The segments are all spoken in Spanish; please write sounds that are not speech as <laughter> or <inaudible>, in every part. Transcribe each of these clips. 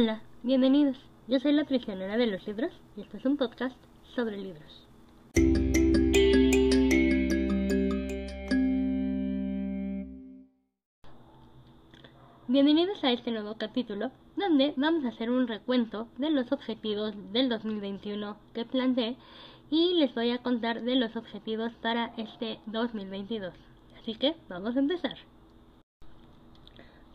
Hola, bienvenidos. Yo soy la prisionera de los libros y este es un podcast sobre libros. Bienvenidos a este nuevo capítulo donde vamos a hacer un recuento de los objetivos del 2021 que planteé y les voy a contar de los objetivos para este 2022. Así que vamos a empezar.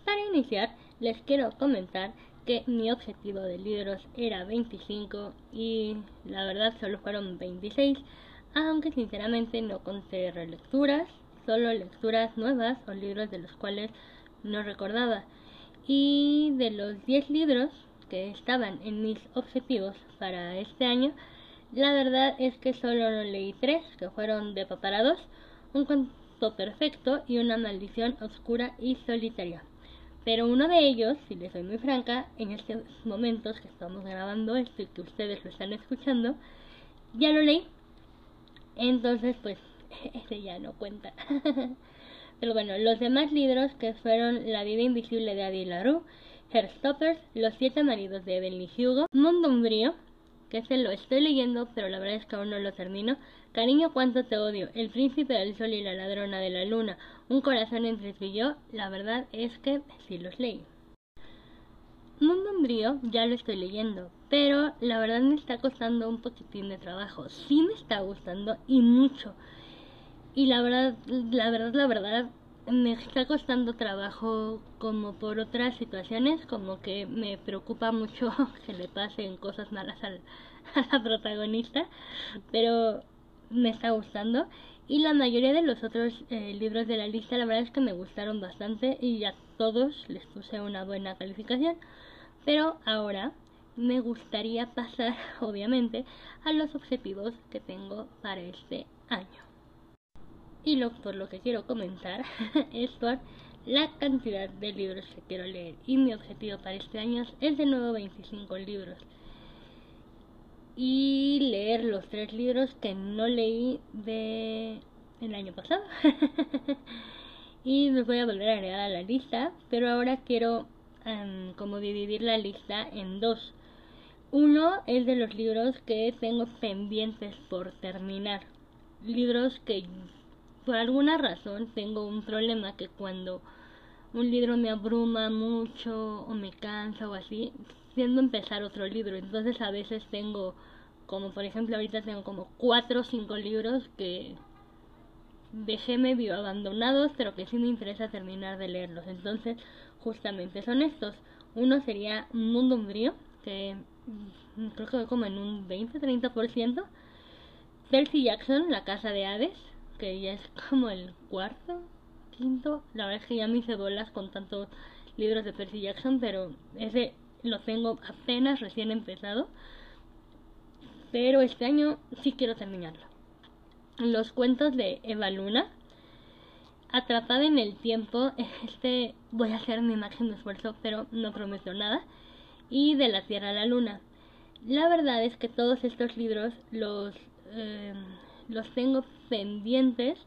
Para iniciar, les quiero comentar que mi objetivo de libros era 25 y la verdad solo fueron 26, aunque sinceramente no conté relecturas, solo lecturas nuevas o libros de los cuales no recordaba. Y de los 10 libros que estaban en mis objetivos para este año, la verdad es que solo leí 3, que fueron de Paparados, un cuento perfecto y una maldición oscura y solitaria. Pero uno de ellos, si les soy muy franca, en estos momentos que estamos grabando esto y que ustedes lo están escuchando, ya lo leí. Entonces, pues, <laughs> ese ya no cuenta. <laughs> Pero bueno, los demás libros que fueron La vida invisible de Adi LaRue, Herstoppers, Los siete maridos de Evelyn Hugo, Mundo Umbrío, que ese lo estoy leyendo, pero la verdad es que aún no lo termino. Cariño, cuánto te odio. El príncipe del sol y la ladrona de la luna. Un corazón entre tú y yo. La verdad es que sí los leí. Mundo Umbrío ya lo estoy leyendo, pero la verdad me está costando un poquitín de trabajo. Sí me está gustando y mucho. Y la verdad, la verdad, la verdad, me está costando trabajo como por otras situaciones, como que me preocupa mucho <laughs> que le pasen cosas malas al, <laughs> a la protagonista, pero me está gustando. Y la mayoría de los otros eh, libros de la lista, la verdad es que me gustaron bastante y a todos les puse una buena calificación. Pero ahora me gustaría <laughs> pasar, obviamente, a los objetivos que tengo para este año. Y lo, por lo que quiero comentar <laughs> es por la cantidad de libros que quiero leer. Y mi objetivo para este año es de nuevo 25 libros. Y leer los tres libros que no leí de el año pasado. <laughs> y los voy a volver a agregar a la lista. Pero ahora quiero como dividir la lista en dos. Uno es de los libros que tengo pendientes por terminar. Libros que por alguna razón tengo un problema que cuando un libro me abruma mucho o me cansa o así, tiendo empezar otro libro. Entonces a veces tengo, como por ejemplo ahorita tengo como cuatro o cinco libros que dejé medio abandonados, pero que sí me interesa terminar de leerlos. Entonces justamente son estos. Uno sería Mundo Umbrío, que creo que va como en un 20-30%. Percy Jackson, La Casa de Hades, ya es <laughs> como el cuarto, quinto. La verdad es que ya me hice bolas con tantos libros de Percy Jackson, pero ese lo tengo apenas recién empezado. Pero este año sí quiero terminarlo. Los cuentos de Eva Luna. Atrapada en el tiempo. <laughs> Este voy a hacer mi máximo esfuerzo, pero no prometo nada. Y de la Tierra a la Luna. La verdad es que todos estos libros los eh, los tengo pendientes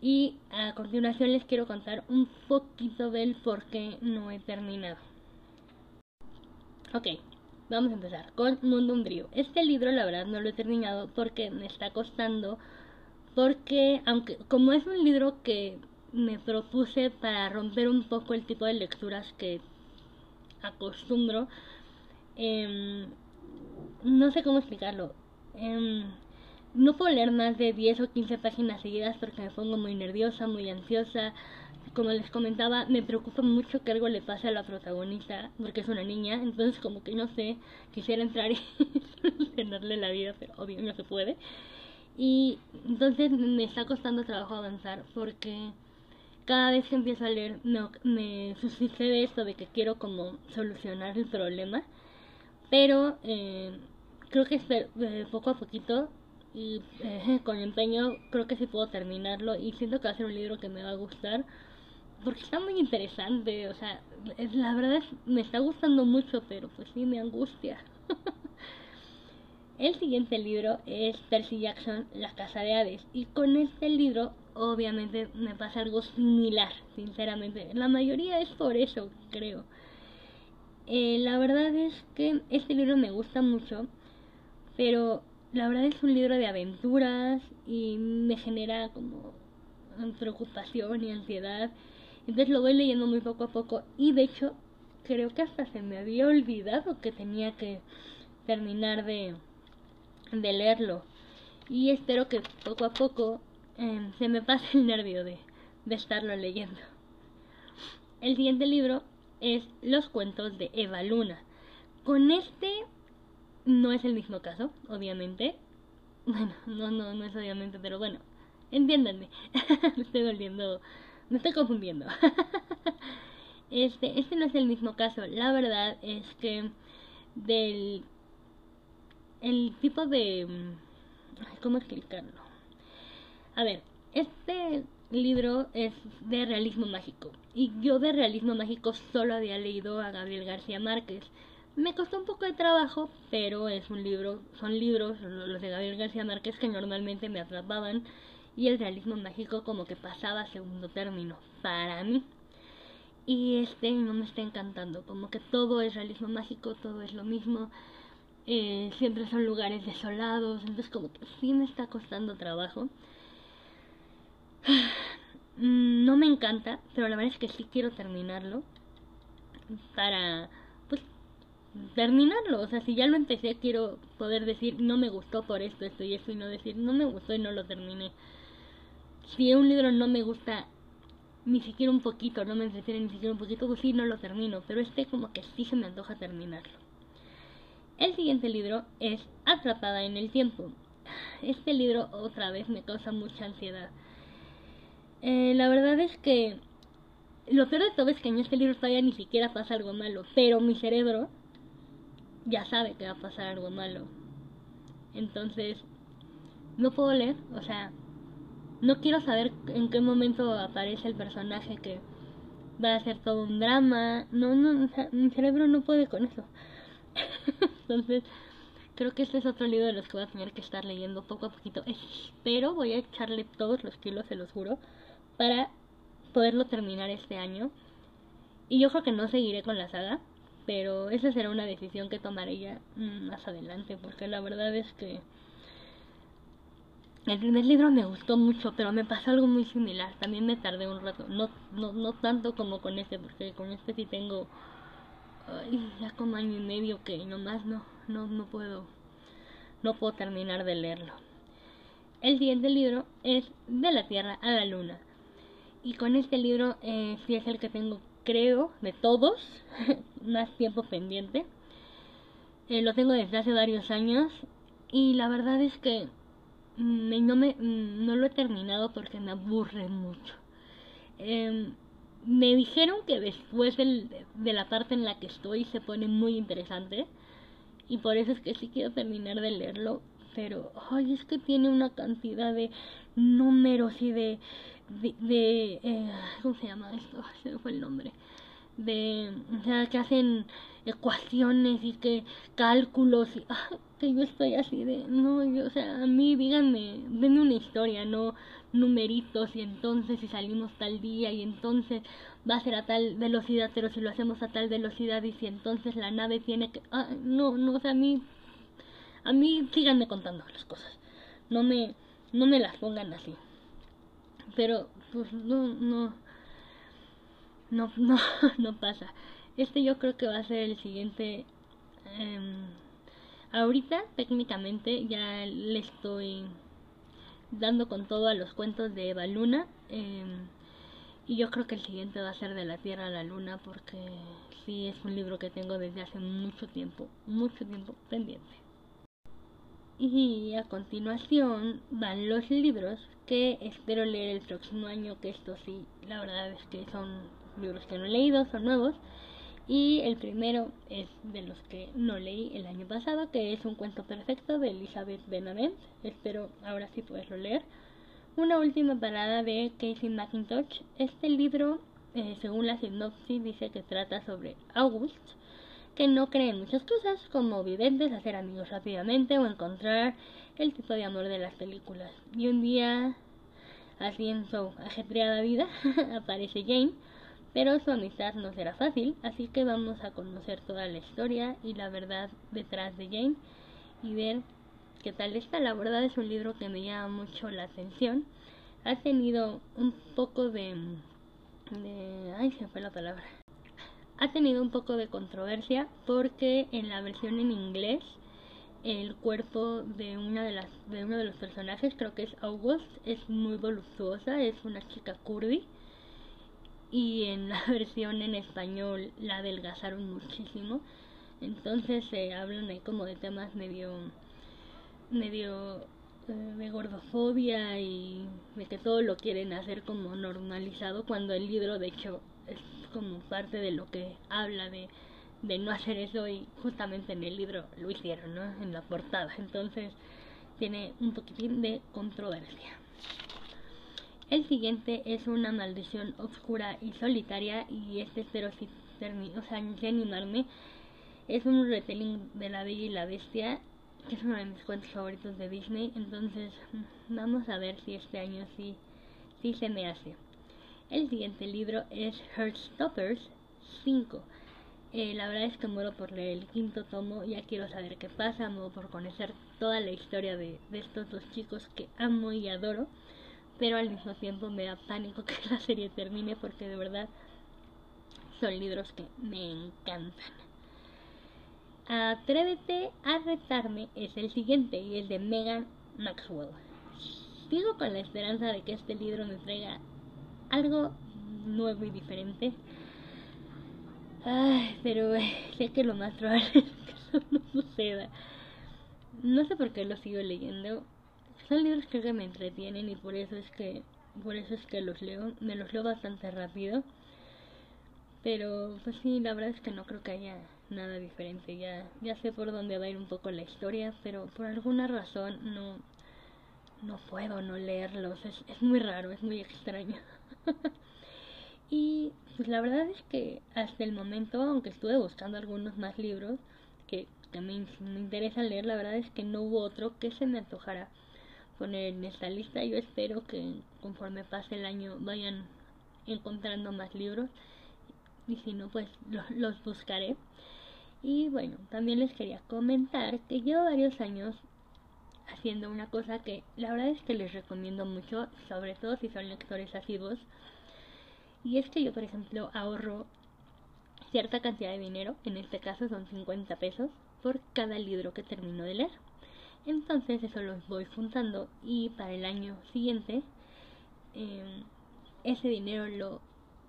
y a continuación les quiero contar un poquito del por qué no he terminado. Ok, vamos a empezar con Mundo Umbrío. Este libro la verdad no lo he terminado porque me está costando, porque aunque como es un libro que me propuse para romper un poco el tipo de lecturas que acostumbro, eh, no sé cómo explicarlo. Eh, no puedo leer más de 10 o 15 páginas seguidas porque me pongo muy nerviosa, muy ansiosa. Como les comentaba, me preocupa mucho que algo le pase a la protagonista porque es una niña. Entonces, como que no sé, quisiera entrar <laughs> y solucionarle la vida, pero obvio no se puede. Y entonces me está costando trabajo avanzar porque cada vez que empiezo a leer me, me sucede esto de que quiero como solucionar el problema. Pero eh, creo que eh, poco a poquito y eh, <laughs> con empeño creo que sí puedo terminarlo y siento que va a ser un libro que me va a gustar porque está muy interesante, o sea, la verdad es, me está gustando mucho, pero pues sí me angustia. <laughs> El siguiente libro es Percy Jackson, La Casa de Hades, y con este libro obviamente me pasa algo similar, sinceramente. La mayoría es por eso, creo. Eh, la verdad es que este libro me gusta mucho, pero la verdad es un libro de aventuras y me genera como preocupación y ansiedad. Entonces lo voy leyendo muy poco a poco y de hecho creo que hasta se me había olvidado que tenía que terminar de, de leerlo. Y espero que poco a poco em, se me pase el nervio de, de estarlo leyendo. El siguiente libro es Los cuentos de Eva Luna. Con este no es el mismo caso, obviamente. Bueno, no, no, no es obviamente, pero bueno, entiéndanme. <laughs> me estoy volviendo, me estoy confundiendo. <laughs> este, este no es el mismo caso. La verdad es que del el tipo de ¿cómo explicarlo? A ver, este libro es de realismo mágico y yo de realismo mágico solo había leído a Gabriel García Márquez. Me costó un poco de trabajo, pero es un libro, son libros los de Gabriel García Márquez que normalmente me atrapaban y el realismo mágico como que pasaba a segundo término para mí. Y este no me está encantando, como que todo es realismo mágico, todo es lo mismo, eh, siempre son lugares desolados, entonces como que sí me está costando trabajo. <sighs> Mm, no me encanta, pero la verdad es que sí quiero terminarlo para terminarlo, o sea, si ya lo empecé quiero poder decir no me gustó por esto, esto y esto y no decir no me gustó y no lo terminé. Si un libro no me gusta ni siquiera un poquito, no me entretiene ni siquiera un poquito, pues sí no lo termino, pero este como que sí se me antoja terminarlo. El siguiente libro es Atrapada en el tiempo. Este libro otra vez me causa mucha ansiedad eh, la verdad es que lo peor de todo es que en este libro todavía ni siquiera pasa algo malo, pero mi cerebro ya sabe que va a pasar algo malo. Entonces, no puedo leer, o sea, no quiero saber en qué momento aparece el personaje que va a ser todo un drama. No, no, o sea, mi cerebro no puede con eso. <laughs> Entonces, creo que este es otro libro de los que voy a tener que estar leyendo poco a poquito. Espero voy a echarle todos los kilos, se los juro para poderlo terminar este año. Y yo creo que no seguiré con la saga, pero esa será una decisión que tomaré ya mm, más adelante, porque la verdad es que el primer libro me gustó mucho, pero me pasó algo muy similar. También me tardé un rato, no, no, no tanto como con este, porque con este sí tengo ya como año y medio que nomás no, no, no puedo, no puedo terminar de leerlo. El siguiente libro es De la Tierra a la Luna y con este libro eh, sí es el que tengo, creo, de todos, <laughs> más tiempo pendiente. Eh, lo tengo desde hace varios años y la verdad es que mm, no, me, mm, no lo he terminado porque me aburre mucho. Em, me dijeron que después del, de la parte en la que estoy se pone muy interesante y por eso es que sí quiero terminar de leerlo pero ay es que tiene una cantidad de números y de de, eh, ¿cómo se llama esto? <laughs> Se me fue el nombre. De, o sea, que hacen ecuaciones y que cálculos y <laughs> ah, que yo estoy así de, no, yo, o sea, a mí díganme, denme una historia, no numeritos y entonces si salimos tal día y entonces va a ser a tal velocidad, pero si lo hacemos a tal velocidad y si entonces la nave tiene que, ah, no, no, o sea, a mí, a mí síganme contando las cosas, no me, no me las pongan así pero pues no, no, no, no, <laughs> no pasa. Este yo creo que va a ser el siguiente. Eh, ahorita técnicamente ya le estoy dando con todo a los cuentos de Eva Luna. Eh, y yo creo que el siguiente va a ser de la Tierra a la Luna porque sí es un libro que tengo desde hace mucho tiempo, mucho tiempo pendiente. Y a continuación van los libros que espero leer el próximo año, que esto sí, la verdad es que son libros que no he leído, son nuevos. Y el primero es de los que no leí el año pasado, que es un cuento perfecto de Elizabeth Benavent. Espero ahora sí poderlo leer. Una última parada de Casey McIntosh. Este libro, eh, según la sinopsis, dice que trata sobre August, que no creen muchas cosas, como videntes, hacer amigos rápidamente o encontrar el tipo de amor de las películas. Y un día, así en su ajetreada vida, <laughs> aparece Jane, Pero su amistad no será fácil, así que vamos a conocer toda la historia y la verdad detrás de Jane y ver qué tal está. La verdad es un libro que me llama mucho la atención. Ha tenido un poco de... de ay, se fue la palabra. Ha tenido un poco de controversia porque en la versión en inglés el cuerpo de una de las de uno de los personajes creo que es August es muy voluptuosa es una chica curvy. Y en la <laughs> versión en español la adelgazaron muchísimo. Entonces se hablan ahí como de temas medio medio eh, de gordofobia y de que todo lo quieren hacer como normalizado cuando el libro de hecho es como parte de lo que habla de de no hacer eso y justamente en el libro lo hicieron, ¿no? En la portada. Entonces tiene un poquitín de controversia. El siguiente es una maldición oscura y solitaria y este espero si o sea, animarme. Es un retelling de La Bella y la Bestia, que es uno de mis cuentos favoritos de Disney, entonces vamos a ver si este año sí, sí se me hace. El siguiente libro es Heartstoppers 5 eh, la verdad es que muero por leer el quinto tomo, ya quiero saber qué pasa, muero por conocer toda la historia de, estos dos chicos que amo y adoro, pero al mismo tiempo me da pánico <laughs> que la serie termine porque de verdad son libros que me encantan. Atrévete a retarme es el siguiente y es de Megan Maxwell. Sigo con la esperanza de que este libro me traiga algo nuevo y diferente Ay, pero sé que lo más probable <laughs> es que eso no suceda. No sé por qué lo sigo leyendo. Son libros que me entretienen y por eso es que por eso es que los leo. Me los leo bastante rápido. Pero pues sí, la verdad es que no creo que haya nada diferente. Ya ya sé por dónde va a ir un poco la historia, pero por alguna razón no no puedo no leerlos. Es, es muy raro, es muy extraño. <laughs> <laughs> y pues la verdad es que hasta el momento, aunque estuve buscando algunos más libros que, también me, interesan leer, la verdad es que no hubo otro que se me antojara poner en esta lista. Yo espero que conforme pase el año vayan encontrando más libros y si no, pues los buscaré. Y bueno, también les quería comentar que llevo varios años haciendo una cosa que la verdad es que les recomiendo mucho, sobre todo si son lectores asiduos y es que yo, por ejemplo, ahorro cierta cantidad de dinero, en este caso son 50 pesos, por cada libro que termino de leer. Entonces eso los voy juntando y para el año siguiente em, ese dinero lo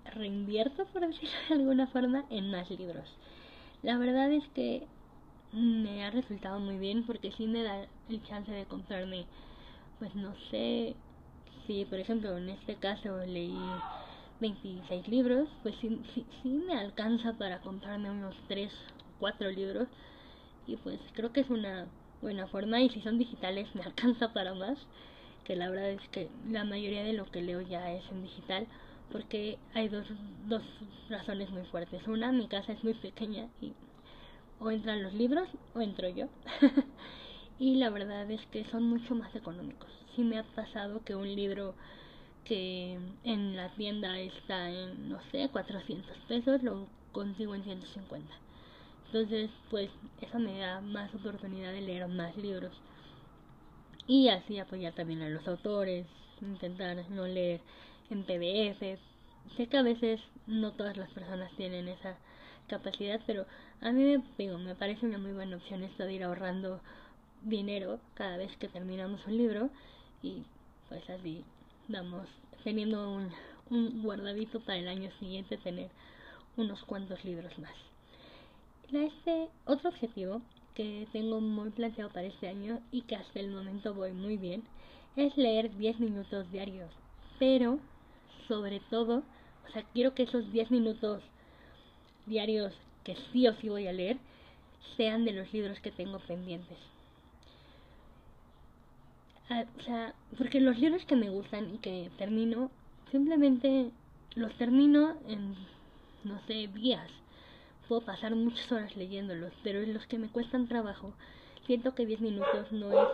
reinvierto, por decirlo de alguna forma, en más libros. La verdad es que me ha resultado muy bien porque sí me da el chance de comprarme, pues no sé, si por ejemplo en este caso leí 26 libros, pues sí, sí, me alcanza para comprarme unos 3 o 4 libros y pues creo que es una buena forma y si son digitales me alcanza para más, que la verdad es que la mayoría de lo que leo ya es en digital porque hay dos, dos razones muy fuertes. Una, mi casa es muy pequeña y o entran los libros o entro yo. <laughs> y la verdad es que son mucho más económicos. Sí me ha pasado que un libro que en la tienda está en, no sé, 400 pesos, lo consigo en 150. Entonces, pues eso me da más oportunidad de leer más libros. Y así apoyar también a los autores, intentar no leer en PDF. Sé que a veces no todas las personas tienen esa capacidad, pero a mí me, digo, me parece una muy buena opción esto de ir ahorrando dinero cada vez que terminamos un libro y pues así vamos teniendo un, un guardadito para el año siguiente tener unos cuantos libros más. Este otro objetivo que tengo muy planteado para este año y que hasta el momento voy muy bien es leer 10 minutos diarios. Pero, sobre todo, o sea, quiero que esos 10 minutos diarios que sí o sí voy a leer sean de los libros que tengo pendientes o sea, porque los libros que me gustan y que termino, simplemente los termino en, no sé, días. Puedo pasar muchas horas leyéndolos, pero en los que me cuestan trabajo, siento que 10 minutos no es,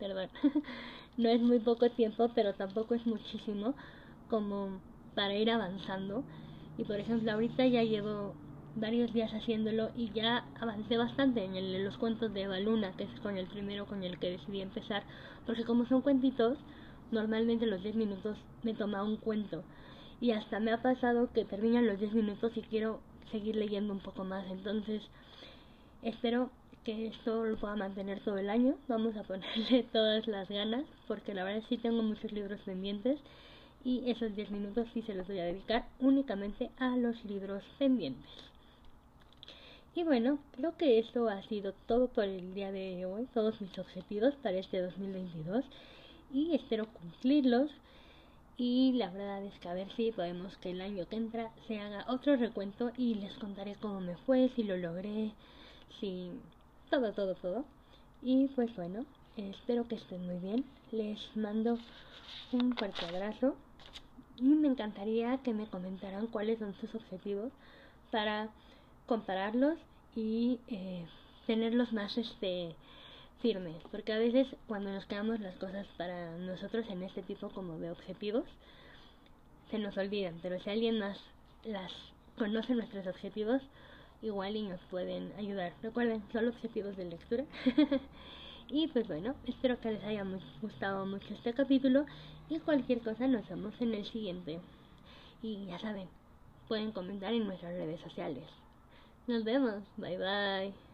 perdón, <laughs> no es muy poco tiempo, pero tampoco es muchísimo, como para ir avanzando. Y por ejemplo, ahorita ya llevo varios días haciéndolo y ya avancé bastante en, el, los cuentos de Baluna, que es con el primero con el que decidí empezar, porque como son cuentitos, normalmente los 10 minutos me toma un cuento. Y hasta me ha pasado que terminan los 10 minutos y quiero seguir leyendo un poco más. Entonces, espero que esto lo pueda mantener todo el año. Vamos a ponerle <laughs> todas las ganas, porque la verdad sí tengo muchos libros pendientes y esos 10 minutos sí se los voy a dedicar únicamente a los libros pendientes. Y bueno, creo que esto ha sido todo por el día de hoy, todos mis objetivos para este 2022 y espero cumplirlos. Y la verdad es que a ver si podemos que el año que entra se haga otro recuento y les contaré cómo me fue, si lo logré, si todo, todo, todo. Y pues bueno, espero que estén muy bien. Les mando un fuerte abrazo y me encantaría que me comentaran cuáles son sus objetivos para compararlos y eh, tenerlos más este firmes porque a veces cuando nos quedamos las cosas para nosotros en este tipo como de objetivos se nos olvidan pero si alguien más las conoce nuestros objetivos igual y nos pueden ayudar. Recuerden solo objetivos de lectura. <laughs> Y pues bueno espero que les haya gustado mucho este capítulo y cualquier cosa nos vemos en el siguiente y ya saben pueden comentar en nuestras redes sociales nos vemos. Bye bye.